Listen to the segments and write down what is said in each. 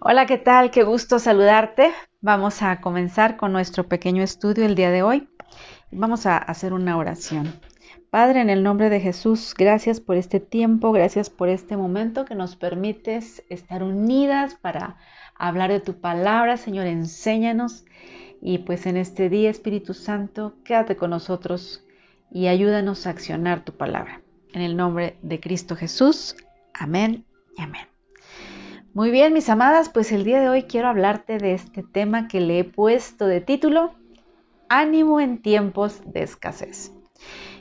Hola, ¿qué tal? Qué gusto saludarte. Vamos a comenzar con nuestro pequeño estudio el día de hoy. Vamos a hacer una oración. Padre, en el nombre de Jesús, gracias por este tiempo, gracias por este momento que nos permites estar unidas para hablar de tu palabra. Señor, enséñanos. Y pues en este día, Espíritu Santo, quédate con nosotros y ayúdanos a accionar tu palabra. En el nombre de Cristo Jesús. Amén y amén. Muy bien, mis amadas, pues el día de hoy quiero hablarte de este tema que le he puesto de título Ánimo en tiempos de escasez.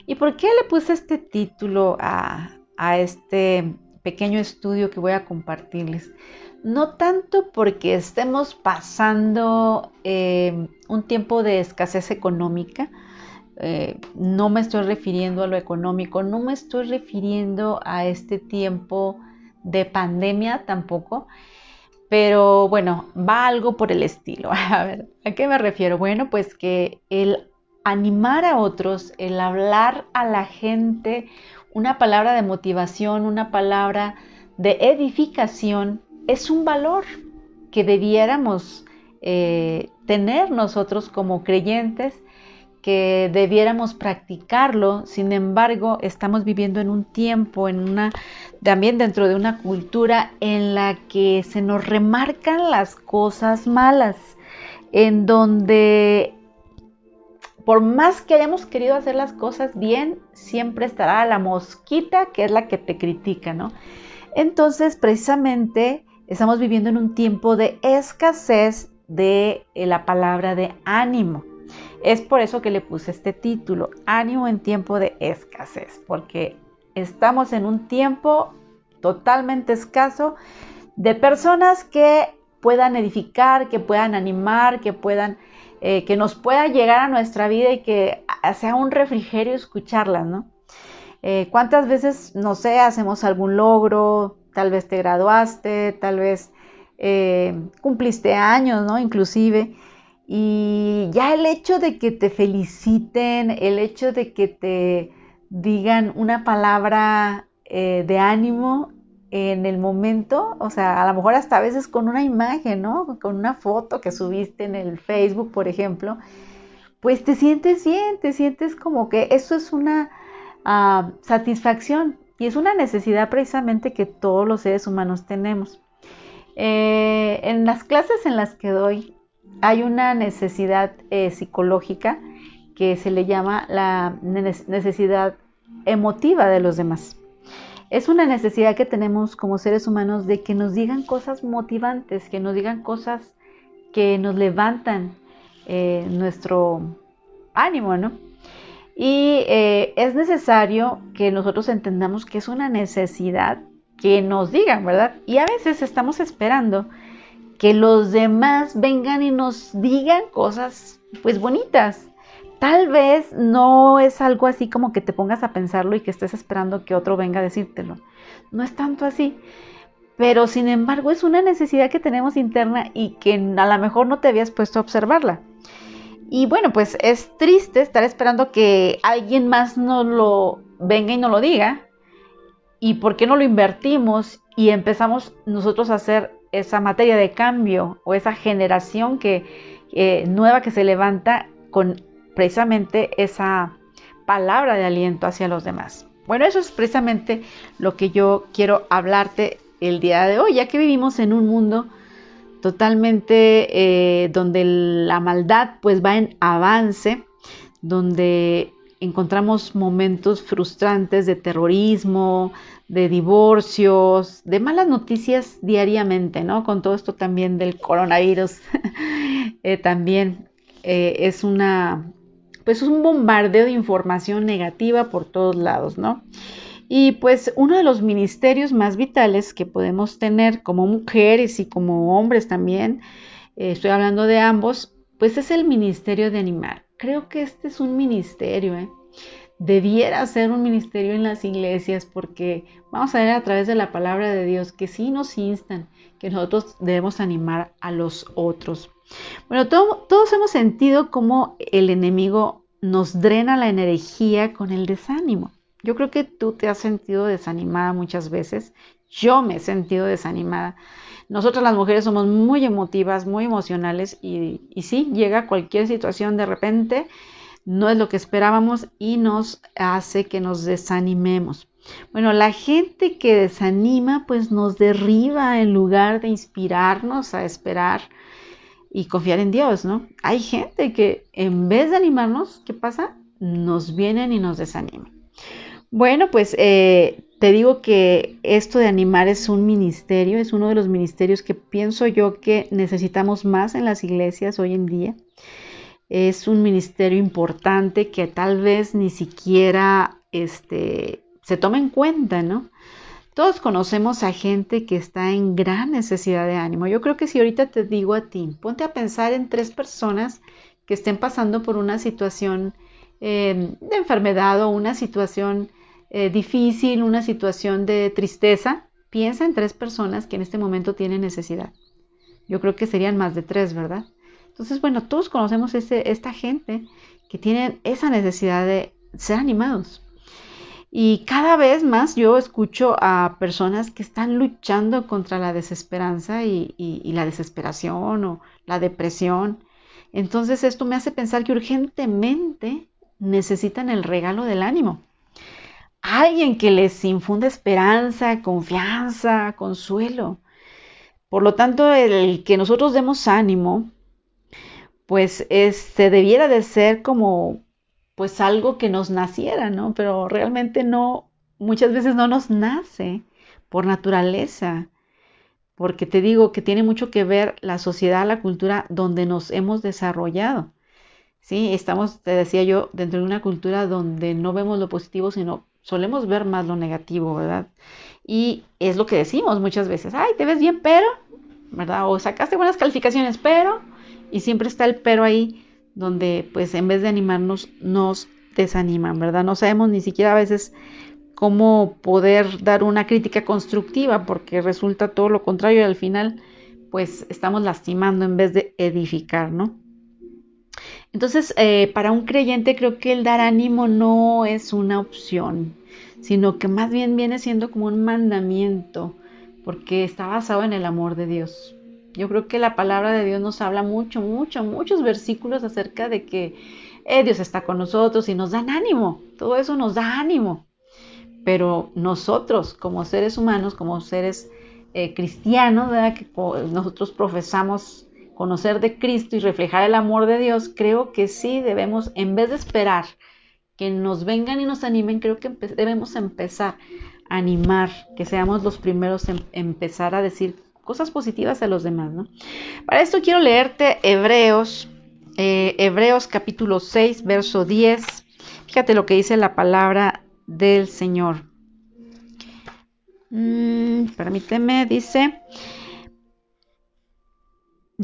¿Y por qué le puse este título a, este pequeño estudio que voy a compartirles? No tanto porque estemos pasando eh, un tiempo de escasez económica, eh, no me estoy refiriendo a lo económico, no me estoy refiriendo a este tiempo de pandemia tampoco, pero bueno, va algo por el estilo. A ver, ¿a qué me refiero? Bueno, pues que el animar a otros, el hablar a la gente una palabra de motivación, una palabra de edificación, es un valor que debiéramos eh, tener nosotros como creyentes que debiéramos practicarlo, sin embargo, estamos viviendo en un tiempo, en una también dentro de una cultura en la que se nos remarcan las cosas malas, en donde por más que hayamos querido hacer las cosas bien, siempre estará la mosquita que es la que te critica, ¿no? Entonces, precisamente, estamos viviendo en un tiempo de escasez de eh, la palabra de ánimo. Es por eso que le puse este título, Ánimo en tiempo de escasez, porque estamos en un tiempo totalmente escaso de personas que puedan edificar, que puedan animar, que puedan, eh, que nos pueda llegar a nuestra vida y que sea un refrigerio escucharlas, ¿no? Eh, ¿Cuántas veces, no sé, hacemos algún logro, tal vez te graduaste, tal vez eh, cumpliste años, ¿no? Inclusive, y ya el hecho de que te feliciten, el hecho de que te digan una palabra eh, de ánimo en el momento, o sea, a lo mejor hasta a veces con una imagen, ¿no? Con una foto que subiste en el Facebook, por ejemplo, pues te sientes bien, te sientes como que eso es una ah, satisfacción y es una necesidad precisamente que todos los seres humanos tenemos. Eh, en las clases en las que doy hay una necesidad eh, psicológica que se le llama la necesidad emotiva de los demás. Es una necesidad que tenemos como seres humanos de que nos digan cosas motivantes, que nos digan cosas que nos levantan eh, nuestro ánimo, ¿no? Y eh, es necesario que nosotros entendamos que es una necesidad que nos digan, ¿verdad? Y a veces estamos esperando que los demás vengan y nos digan cosas pues bonitas. Tal vez no es algo así como que te pongas a pensarlo y que estés esperando que otro venga a decírtelo. No es tanto así. Pero sin embargo es una necesidad que tenemos interna y que a lo mejor no te habías puesto a observarla. Y bueno, pues es triste estar esperando que alguien más no lo venga y no lo diga. ¿Y por qué no lo invertimos y empezamos nosotros a hacer esa materia de cambio o esa generación que, eh, nueva que se levanta con precisamente esa palabra de aliento hacia los demás. Bueno, eso es precisamente lo que yo quiero hablarte el día de hoy, ya que vivimos en un mundo totalmente eh, donde la maldad pues va en avance, donde encontramos momentos frustrantes de terrorismo, de divorcios, de malas noticias diariamente, ¿no? Con todo esto también del coronavirus, eh, también eh, es una, pues un bombardeo de información negativa por todos lados, ¿no? Y pues uno de los ministerios más vitales que podemos tener como mujeres y como hombres también, eh, estoy hablando de ambos, pues es el ministerio de animar. Creo que este es un ministerio, ¿eh? debiera ser un ministerio en las iglesias porque vamos a ver a través de la palabra de Dios que sí nos instan, que nosotros debemos animar a los otros. Bueno, todos hemos sentido cómo el enemigo nos drena la energía con el desánimo. Yo creo que tú te has sentido desanimada muchas veces. yo me he sentido desanimada. Nosotras las mujeres somos muy emotivas, muy emocionales y, sí, llega cualquier situación de repente, no es lo que esperábamos y nos hace que nos desanimemos. Bueno, la gente que desanima pues nos derriba en lugar de inspirarnos a esperar y confiar en Dios, ¿no? Hay gente que en vez de animarnos, ¿qué pasa? Nos vienen y nos desaniman. Bueno, pues eh, te digo que esto de animar es un ministerio, es uno de los ministerios que pienso yo que necesitamos más en las iglesias hoy en día. Es un ministerio importante que tal vez ni siquiera este, se toma en cuenta, ¿no? Todos conocemos a gente que está en gran necesidad de ánimo. Yo creo que si ahorita te digo a ti, ponte a pensar en tres personas que estén pasando por una situación eh, de enfermedad o una situación eh, difícil, una situación de tristeza. Piensa en tres personas que en este momento tienen necesidad. Yo creo que serían más de tres, ¿verdad? Entonces, bueno, todos conocemos esta gente que tiene esa necesidad de ser animados. Y cada vez más yo escucho a personas que están luchando contra la desesperanza y, la desesperación o la depresión. Entonces esto me hace pensar que urgentemente necesitan el regalo del ánimo. Alguien que les infunde esperanza, confianza, consuelo. Por lo tanto, el que nosotros demos ánimo, pues se debiera de ser como pues algo que nos naciera, ¿no? Pero realmente no, muchas veces no nos nace por naturaleza, porque te digo que tiene mucho que ver la sociedad, la cultura donde nos hemos desarrollado. Sí, estamos, te decía yo, dentro de una cultura donde no vemos lo positivo, sino solemos ver más lo negativo, ¿verdad? Y es lo que decimos muchas veces, ay, te ves bien, pero, ¿verdad? O sacaste buenas calificaciones, pero, y siempre está el pero ahí donde pues en vez de animarnos nos desaniman, ¿verdad? No sabemos ni siquiera a veces cómo poder dar una crítica constructiva porque resulta todo lo contrario y al final pues estamos lastimando en vez de edificar, ¿no? Entonces, eh, para un creyente creo que el dar ánimo no es una opción, sino que más bien viene siendo como un mandamiento, porque está basado en el amor de Dios. Yo creo que la palabra de Dios nos habla mucho, mucho, muchos versículos acerca de que eh, Dios está con nosotros y nos dan ánimo. Todo eso nos da ánimo. Pero nosotros, como seres humanos, como seres eh, cristianos, que nosotros profesamos conocer de Cristo y reflejar el amor de Dios, creo que sí debemos, en vez de esperar que nos vengan y nos animen, creo que debemos empezar a animar, que seamos los primeros en empezar a decir cosas positivas a los demás, ¿no? Para esto quiero leerte Hebreos, eh, Hebreos capítulo 6, verso 10. Fíjate lo que dice la palabra del Señor. Mm, permíteme, dice,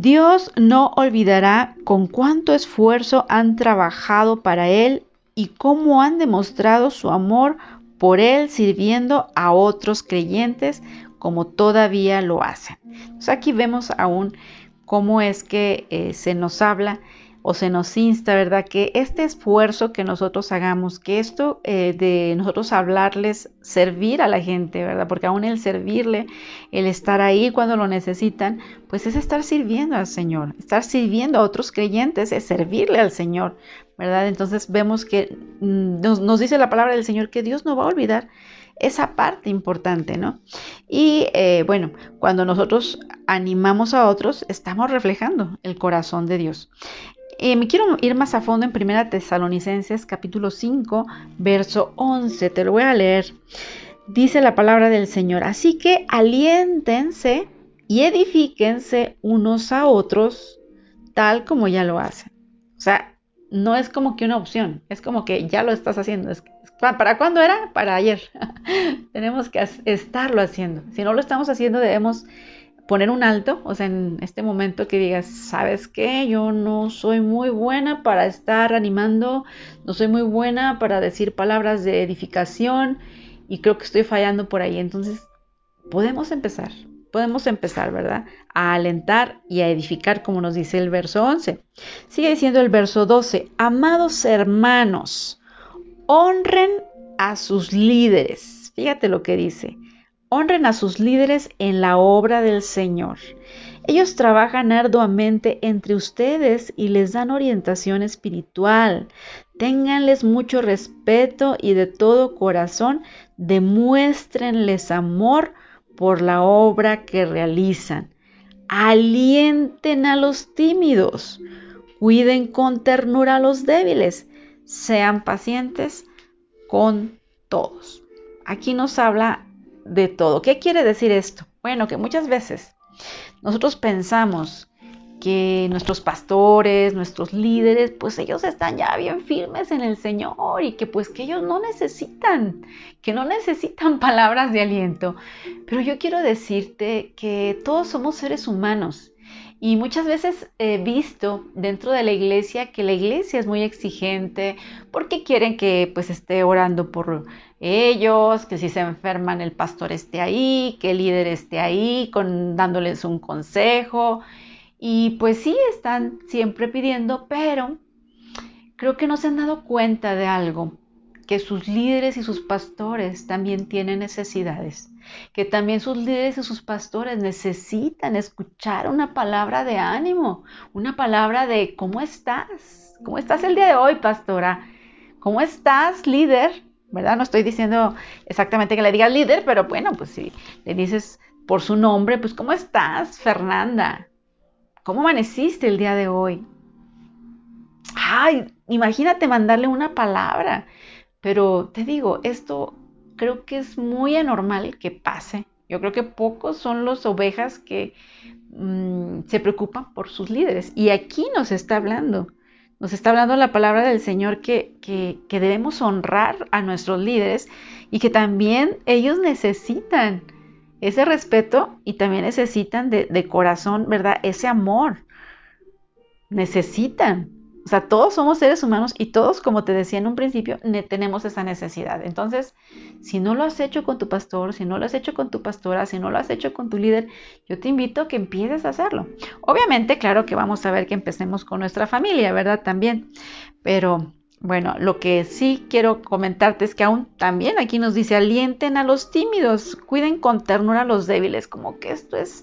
Dios no olvidará con cuánto esfuerzo han trabajado para Él y cómo han demostrado su amor por Él sirviendo a otros creyentes como todavía lo hacen. Entonces aquí vemos aún cómo es que eh, se nos habla o se nos insta, ¿verdad? Que este esfuerzo que nosotros hagamos, que esto eh, de nosotros hablarles, servir a la gente, ¿verdad? Porque aún el servirle, el estar ahí cuando lo necesitan, pues es estar sirviendo al Señor. Estar sirviendo a otros creyentes es servirle al Señor, ¿verdad? Entonces vemos que mm, nos, dice la palabra del Señor que Dios no va a olvidar esa parte importante, ¿no? Y eh, bueno, cuando nosotros animamos a otros, estamos reflejando el corazón de Dios. Eh, me quiero ir más a fondo en Primera Tesalonicenses capítulo 5, verso 11. Te lo voy a leer. Dice la palabra del Señor. Así que aliéntense y edifíquense unos a otros tal como ya lo hacen. O sea, no es como que una opción, es como que ya lo estás haciendo. ¿Para cuándo era? Para ayer. Tenemos que estarlo haciendo. Si no lo estamos haciendo, debemos poner un alto, o sea, en este momento que digas, ¿sabes qué? Yo no soy muy buena para estar animando, no soy muy buena para decir palabras de edificación y creo que estoy fallando por ahí. Entonces, podemos empezar, podemos empezar, ¿verdad? A alentar y a edificar, como nos dice el verso 11. Sigue diciendo el verso 12, amados hermanos, honren a sus líderes. Fíjate lo que dice, Honren a sus líderes en la obra del Señor. Ellos trabajan arduamente entre ustedes y les dan orientación espiritual. Ténganles mucho respeto y de todo corazón demuéstrenles amor por la obra que realizan. Alienten a los tímidos. Cuiden con ternura a los débiles. Sean pacientes con todos. Aquí nos habla de todo. ¿Qué quiere decir esto? Bueno, que muchas veces nosotros pensamos que nuestros pastores, nuestros líderes, pues ellos están ya bien firmes en el Señor y que pues que ellos no necesitan, que no necesitan palabras de aliento. Pero yo quiero decirte que todos somos seres humanos y muchas veces he visto dentro de la iglesia que la iglesia es muy exigente porque quieren que pues esté orando por ellos, que si se enferman el pastor esté ahí, que el líder esté ahí con, dándoles un consejo. Y pues sí, están siempre pidiendo, pero creo que no se han dado cuenta de algo, que sus líderes y sus pastores también tienen necesidades, que también sus líderes y sus pastores necesitan escuchar una palabra de ánimo, una palabra de ¿cómo estás? ¿Cómo estás el día de hoy, pastora? ¿Cómo estás, líder? ¿Verdad? No estoy diciendo exactamente que le digas líder, pero bueno, pues si le dices por su nombre, pues ¿cómo estás, Fernanda? ¿Cómo amaneciste el día de hoy? Ay, imagínate mandarle una palabra. Pero te digo, esto creo que es muy anormal que pase. Yo creo que pocos son los ovejas que mm, se preocupan por sus líderes. Y aquí nos está hablando, nos está hablando la palabra del Señor que, que, debemos honrar a nuestros líderes y que también ellos necesitan ese respeto y también necesitan de, de corazón, ¿verdad? Ese amor. Necesitan. O sea, todos somos seres humanos y todos, como te decía en un principio, tenemos esa necesidad. Entonces, si no lo has hecho con tu pastor, si no lo has hecho con tu pastora, si no lo has hecho con tu líder, yo te invito a que empieces a hacerlo. Obviamente, claro que vamos a ver que empecemos con nuestra familia, ¿verdad? También. Pero bueno, lo que sí quiero comentarte es que aún también aquí nos dice, alienten a los tímidos, cuiden con ternura a los débiles, como que esto es,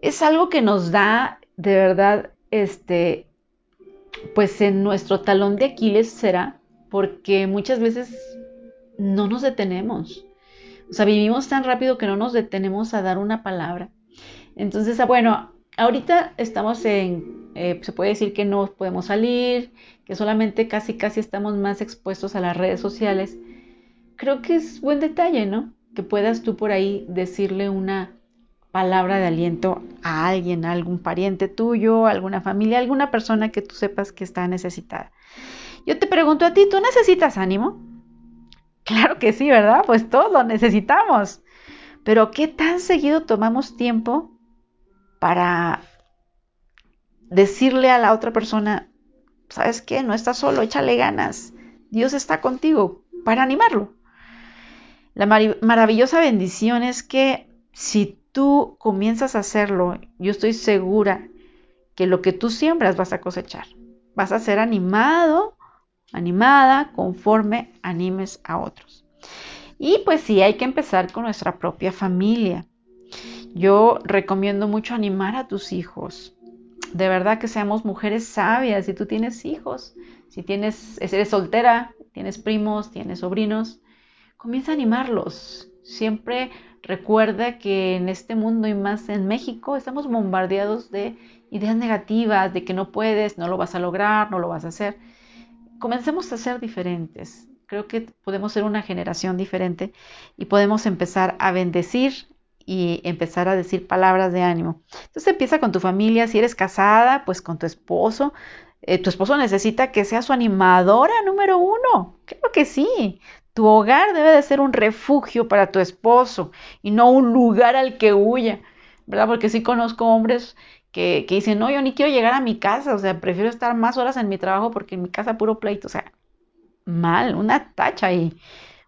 es algo que nos da de verdad este pues en nuestro talón de Aquiles será porque muchas veces no nos detenemos. O sea, vivimos tan rápido que no nos detenemos a dar una palabra. Entonces, ah, bueno, ahorita estamos en, eh, se puede decir que no podemos salir, que solamente casi, casi estamos más expuestos a las redes sociales. Creo que es buen detalle, ¿no? Que puedas tú por ahí decirle una palabra de aliento a alguien, a algún pariente tuyo, alguna familia, alguna persona que tú sepas que está necesitada. Yo te pregunto a ti, ¿tú necesitas ánimo? Claro que sí, ¿verdad? Pues todos lo necesitamos. Pero ¿qué tan seguido tomamos tiempo para decirle a la otra persona, ¿sabes qué? No estás solo, échale ganas. Dios está contigo para animarlo. La maravillosa bendición es que si tú comienzas a hacerlo, yo estoy segura que lo que tú siembras vas a cosechar. Vas a ser animado, animada, conforme animes a otros. Y pues sí, hay que empezar con nuestra propia familia. Yo recomiendo mucho animar a tus hijos. De verdad que seamos mujeres sabias. Si tú tienes hijos, si tienes, eres soltera, tienes primos, tienes sobrinos, comienza a animarlos. Siempre Recuerda que en este mundo y más en México estamos bombardeados de ideas negativas, de que no puedes, no lo vas a lograr, no lo vas a hacer. Comencemos a ser diferentes. Creo que podemos ser una generación diferente y podemos empezar a bendecir y empezar a decir palabras de ánimo. Entonces empieza con tu familia, si eres casada, pues con tu esposo. Eh, tu esposo necesita que sea su animadora número uno. Creo que sí. Tu hogar debe de ser un refugio para tu esposo y no un lugar al que huya, ¿verdad? Porque sí conozco hombres que, que, dicen, no, yo ni quiero llegar a mi casa, o sea, prefiero estar más horas en mi trabajo porque en mi casa puro pleito, o sea, mal, una tacha ahí.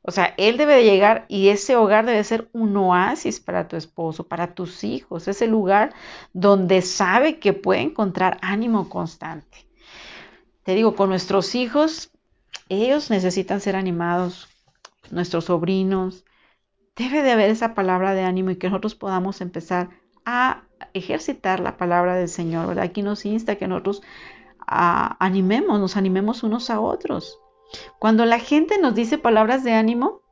O sea, él debe de llegar y ese hogar debe ser un oasis para tu esposo, para tus hijos, ese lugar donde sabe que puede encontrar ánimo constante. Te digo, con nuestros hijos, ellos necesitan ser animados nuestros sobrinos, debe de haber esa palabra de ánimo y que nosotros podamos empezar a ejercitar la palabra del Señor, ¿verdad? Aquí nos insta que nosotros animemos, nos animemos unos a otros. Cuando la gente nos dice palabras de ánimo,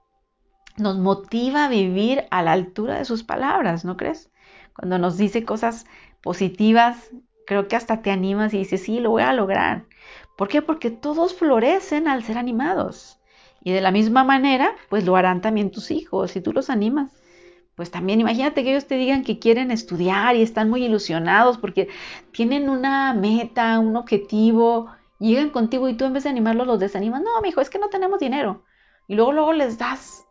nos motiva a vivir a la altura de sus palabras, ¿no crees? Cuando nos dice cosas positivas, creo que hasta te animas y dices, sí, lo voy a lograr. ¿Por qué? Porque todos florecen al ser animados. Y de la misma manera, pues lo harán también tus hijos, si tú los animas. Pues también imagínate que ellos te digan que quieren estudiar y están muy ilusionados porque tienen una meta, un objetivo, llegan contigo y tú en vez de animarlos los desanimas. No, mi hijo, es que no tenemos dinero. Y luego, luego les das.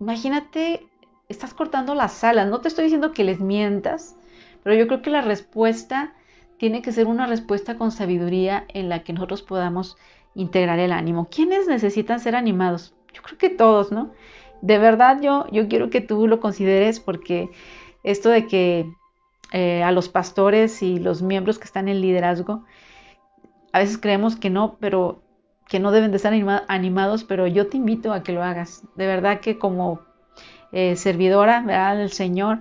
Imagínate, estás cortando las alas. No te estoy diciendo que les mientas, pero yo creo que la respuesta tiene que ser una respuesta con sabiduría en la que nosotros podamos integrar el ánimo. ¿Quiénes necesitan ser animados? Yo creo que todos, ¿no? De verdad yo, yo quiero que tú lo consideres porque esto de que eh, a los pastores y los miembros que están en liderazgo, a veces creemos que no, pero que no deben de estar animados, pero yo te invito a que lo hagas. De verdad que como eh, servidora del Señor,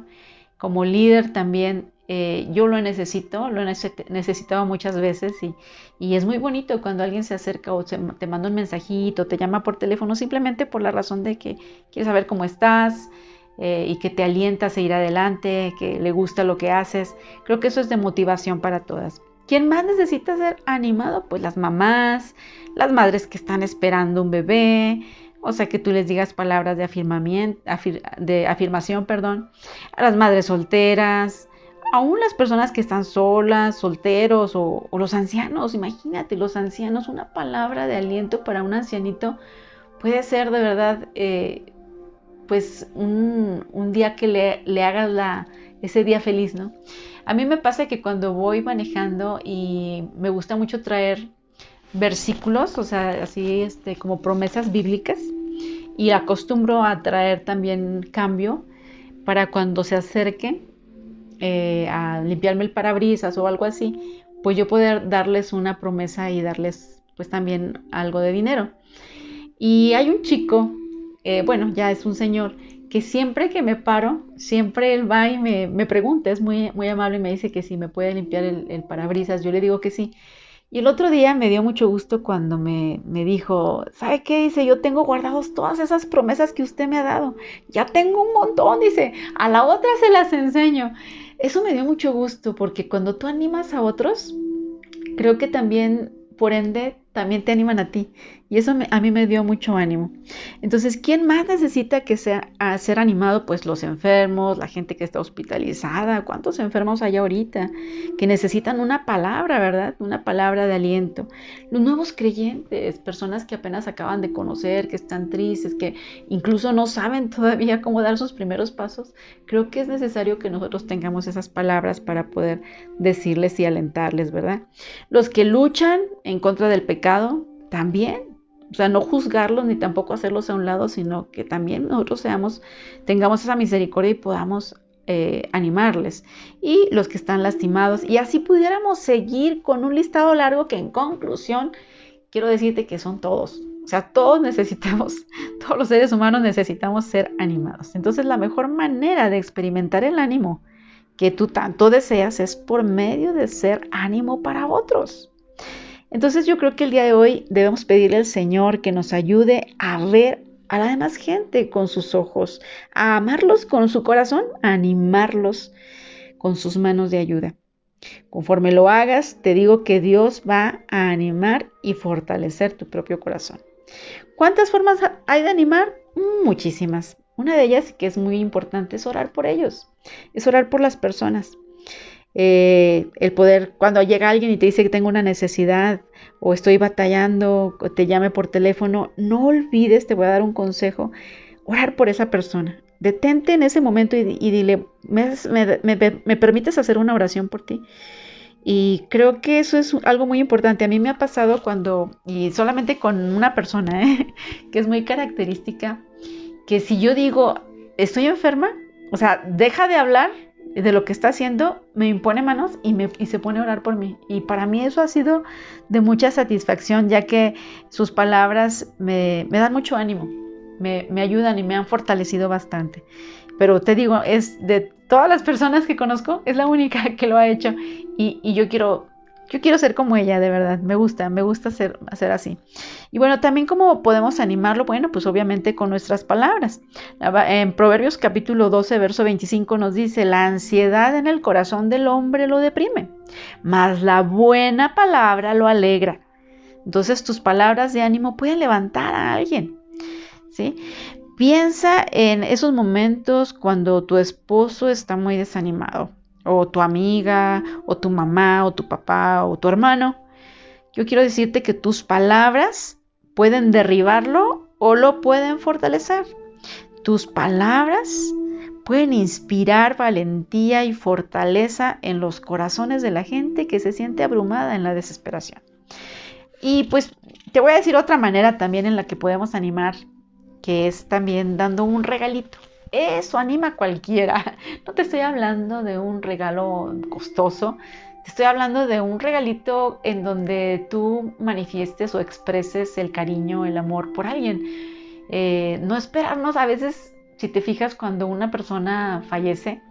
como líder también, eh, yo lo necesito, lo he necesitado muchas veces y, y, es muy bonito cuando alguien se acerca o te manda un mensajito, te llama por teléfono, simplemente por la razón de que quiere saber cómo estás eh, y que te alienta a seguir adelante, que le gusta lo que haces. Creo que eso es de motivación para todas. ¿Quién más necesita ser animado? Pues las mamás, las madres que están esperando un bebé, o sea, que tú les digas palabras de, de afirmación, perdón, a las madres solteras, aún las personas que están solas, solteros o, los ancianos, imagínate, los ancianos, una palabra de aliento para un ancianito puede ser de verdad, eh, pues un, día que le, le hagas la, ese día feliz, ¿no? A mí me pasa que cuando voy manejando y me gusta mucho traer versículos, o sea, así este, como promesas bíblicas, y acostumbro a traer también cambio para cuando se acerque eh, a limpiarme el parabrisas o algo así, pues yo poder darles una promesa y darles pues también algo de dinero. Y hay un chico, eh, bueno, ya es un señor, que siempre que me paro, siempre él va y me, me pregunta, es muy, muy amable y me dice que si me puede limpiar el, el parabrisas, yo le digo que sí. Y el otro día me dio mucho gusto cuando me, me, dijo, ¿sabe qué? Dice, yo tengo guardados todas esas promesas que usted me ha dado. Ya tengo un montón, dice, a la otra se las enseño. Eso me dio mucho gusto porque cuando tú animas a otros, creo que también, por ende, también te animan a ti. Y eso a mí me dio mucho ánimo. Entonces, ¿quién más necesita que sea a ser animado? Pues los enfermos, la gente que está hospitalizada. ¿Cuántos enfermos hay ahorita que necesitan una palabra, verdad? Una palabra de aliento. Los nuevos creyentes, personas que apenas acaban de conocer, que están tristes, que incluso no saben todavía cómo dar sus primeros pasos. Creo que es necesario que nosotros tengamos esas palabras para poder decirles y alentarles, ¿verdad? Los que luchan en contra del pecado, también o sea, no juzgarlos ni tampoco hacerlos a un lado, sino que también nosotros seamos, tengamos esa misericordia y podamos eh, animarles. Y los que están lastimados. Y así pudiéramos seguir con un listado largo que en conclusión quiero decirte que son todos. O sea, todos necesitamos, todos los seres humanos necesitamos ser animados. Entonces la mejor manera de experimentar el ánimo que tú tanto deseas es por medio de ser ánimo para otros. Entonces yo creo que el día de hoy debemos pedirle al Señor que nos ayude a ver a la demás gente con sus ojos, a amarlos con su corazón, a animarlos con sus manos de ayuda. Conforme lo hagas, te digo que Dios va a animar y fortalecer tu propio corazón. ¿Cuántas formas hay de animar? Muchísimas. Una de ellas, que es muy importante, es orar por ellos, es orar por las personas. Eh, el poder, cuando llega alguien y te dice que tengo una necesidad o estoy batallando, o te llame por teléfono, no olvides, te voy a dar un consejo, orar por esa persona. Detente en ese momento y, dile, ¿me, me, permites hacer una oración por ti? Y creo que eso es algo muy importante. A mí me ha pasado cuando, y solamente con una persona, ¿eh? que es muy característica, que si yo digo, estoy enferma, o sea, deja de hablar de lo que está haciendo, me impone manos y, me, y se pone a orar por mí. Y para mí eso ha sido de mucha satisfacción, ya que sus palabras me, dan mucho ánimo, me, ayudan y me han fortalecido bastante. Pero te digo, es de todas las personas que conozco, es la única que lo ha hecho y, y yo quiero yo quiero ser como ella, de verdad. Me gusta, me gusta hacer así. Y bueno, también cómo podemos animarlo, bueno, pues obviamente con nuestras palabras. En Proverbios capítulo 12, verso 25 nos dice, la ansiedad en el corazón del hombre lo deprime, mas la buena palabra lo alegra. Entonces tus palabras de ánimo pueden levantar a alguien. ¿Sí? Piensa en esos momentos cuando tu esposo está muy desanimado o tu amiga, o tu mamá, o tu papá, o tu hermano. Yo quiero decirte que tus palabras pueden derribarlo o lo pueden fortalecer. Tus palabras pueden inspirar valentía y fortaleza en los corazones de la gente que se siente abrumada en la desesperación. Y pues te voy a decir otra manera también en la que podemos animar, que es también dando un regalito. Eso anima a cualquiera. No te estoy hablando de un regalo costoso, te estoy hablando de un regalito en donde tú manifiestes o expreses el cariño, el amor por alguien. Eh, no esperarnos a veces, si te fijas, cuando una persona fallece,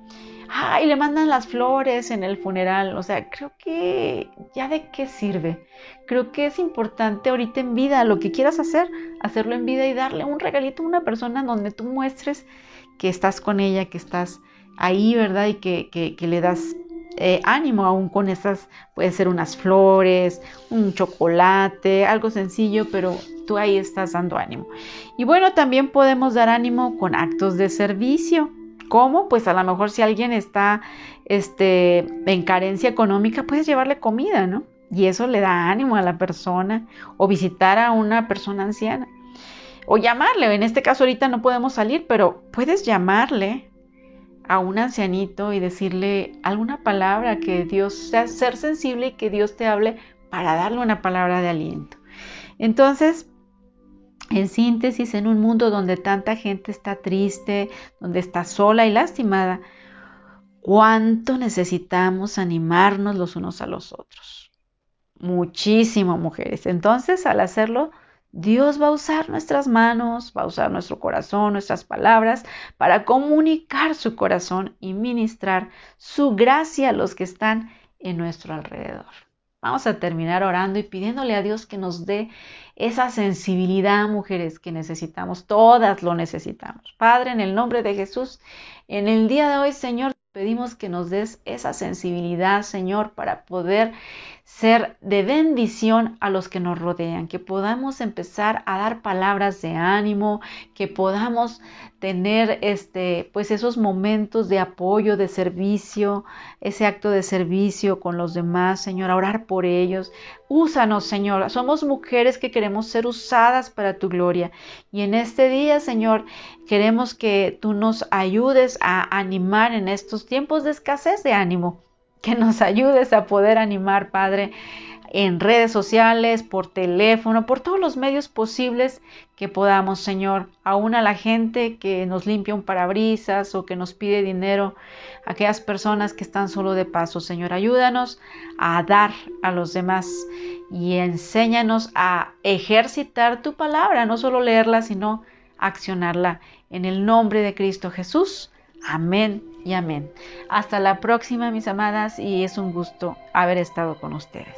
ay, le mandan las flores en el funeral. O sea, creo que ya de qué sirve. Creo que es importante ahorita en vida, lo que quieras hacer, hacerlo en vida y darle un regalito a una persona donde tú muestres que estás con ella, que estás ahí, ¿verdad? Y que, le das eh, ánimo aún con esas, puede ser unas flores, un chocolate, algo sencillo, pero tú ahí estás dando ánimo. Y bueno, también podemos dar ánimo con actos de servicio. ¿Cómo? Pues a lo mejor si alguien está este, en carencia económica, puedes llevarle comida, ¿no? Y eso le da ánimo a la persona o visitar a una persona anciana o llamarle. En este caso ahorita no podemos salir, pero puedes llamarle a un ancianito y decirle alguna palabra que Dios, sea, ser sensible y que Dios te hable para darle una palabra de aliento. Entonces, en síntesis, en un mundo donde tanta gente está triste, donde está sola y lastimada, ¿cuánto necesitamos animarnos los unos a los otros? Muchísimo, mujeres. Entonces, al hacerlo, Dios va a usar nuestras manos, va a usar nuestro corazón, nuestras palabras para comunicar su corazón y ministrar su gracia a los que están en nuestro alrededor. Vamos a terminar orando y pidiéndole a Dios que nos dé esa sensibilidad, mujeres, que necesitamos. Todas lo necesitamos. Padre, en el nombre de Jesús, en el día de hoy, Señor, pedimos que nos des esa sensibilidad, Señor, para poder ser de bendición a los que nos rodean, que podamos empezar a dar palabras de ánimo, que podamos tener este pues esos momentos de apoyo, de servicio, ese acto de servicio con los demás, Señor, a orar por ellos. Úsanos, Señor. Somos mujeres que queremos ser usadas para tu gloria. Y en este día, Señor, queremos que tú nos ayudes a animar en estos tiempos de escasez de ánimo que nos ayudes a poder animar, Padre, en redes sociales, por teléfono, por todos los medios posibles que podamos, Señor, aún a la gente que nos limpia un parabrisas o que nos pide dinero, aquellas personas que están solo de paso, Señor, ayúdanos a dar a los demás y enséñanos a ejercitar tu palabra, no solo leerla, sino accionarla. En el nombre de Cristo Jesús. Amén y amén. Hasta la próxima, mis amadas, y es un gusto haber estado con ustedes.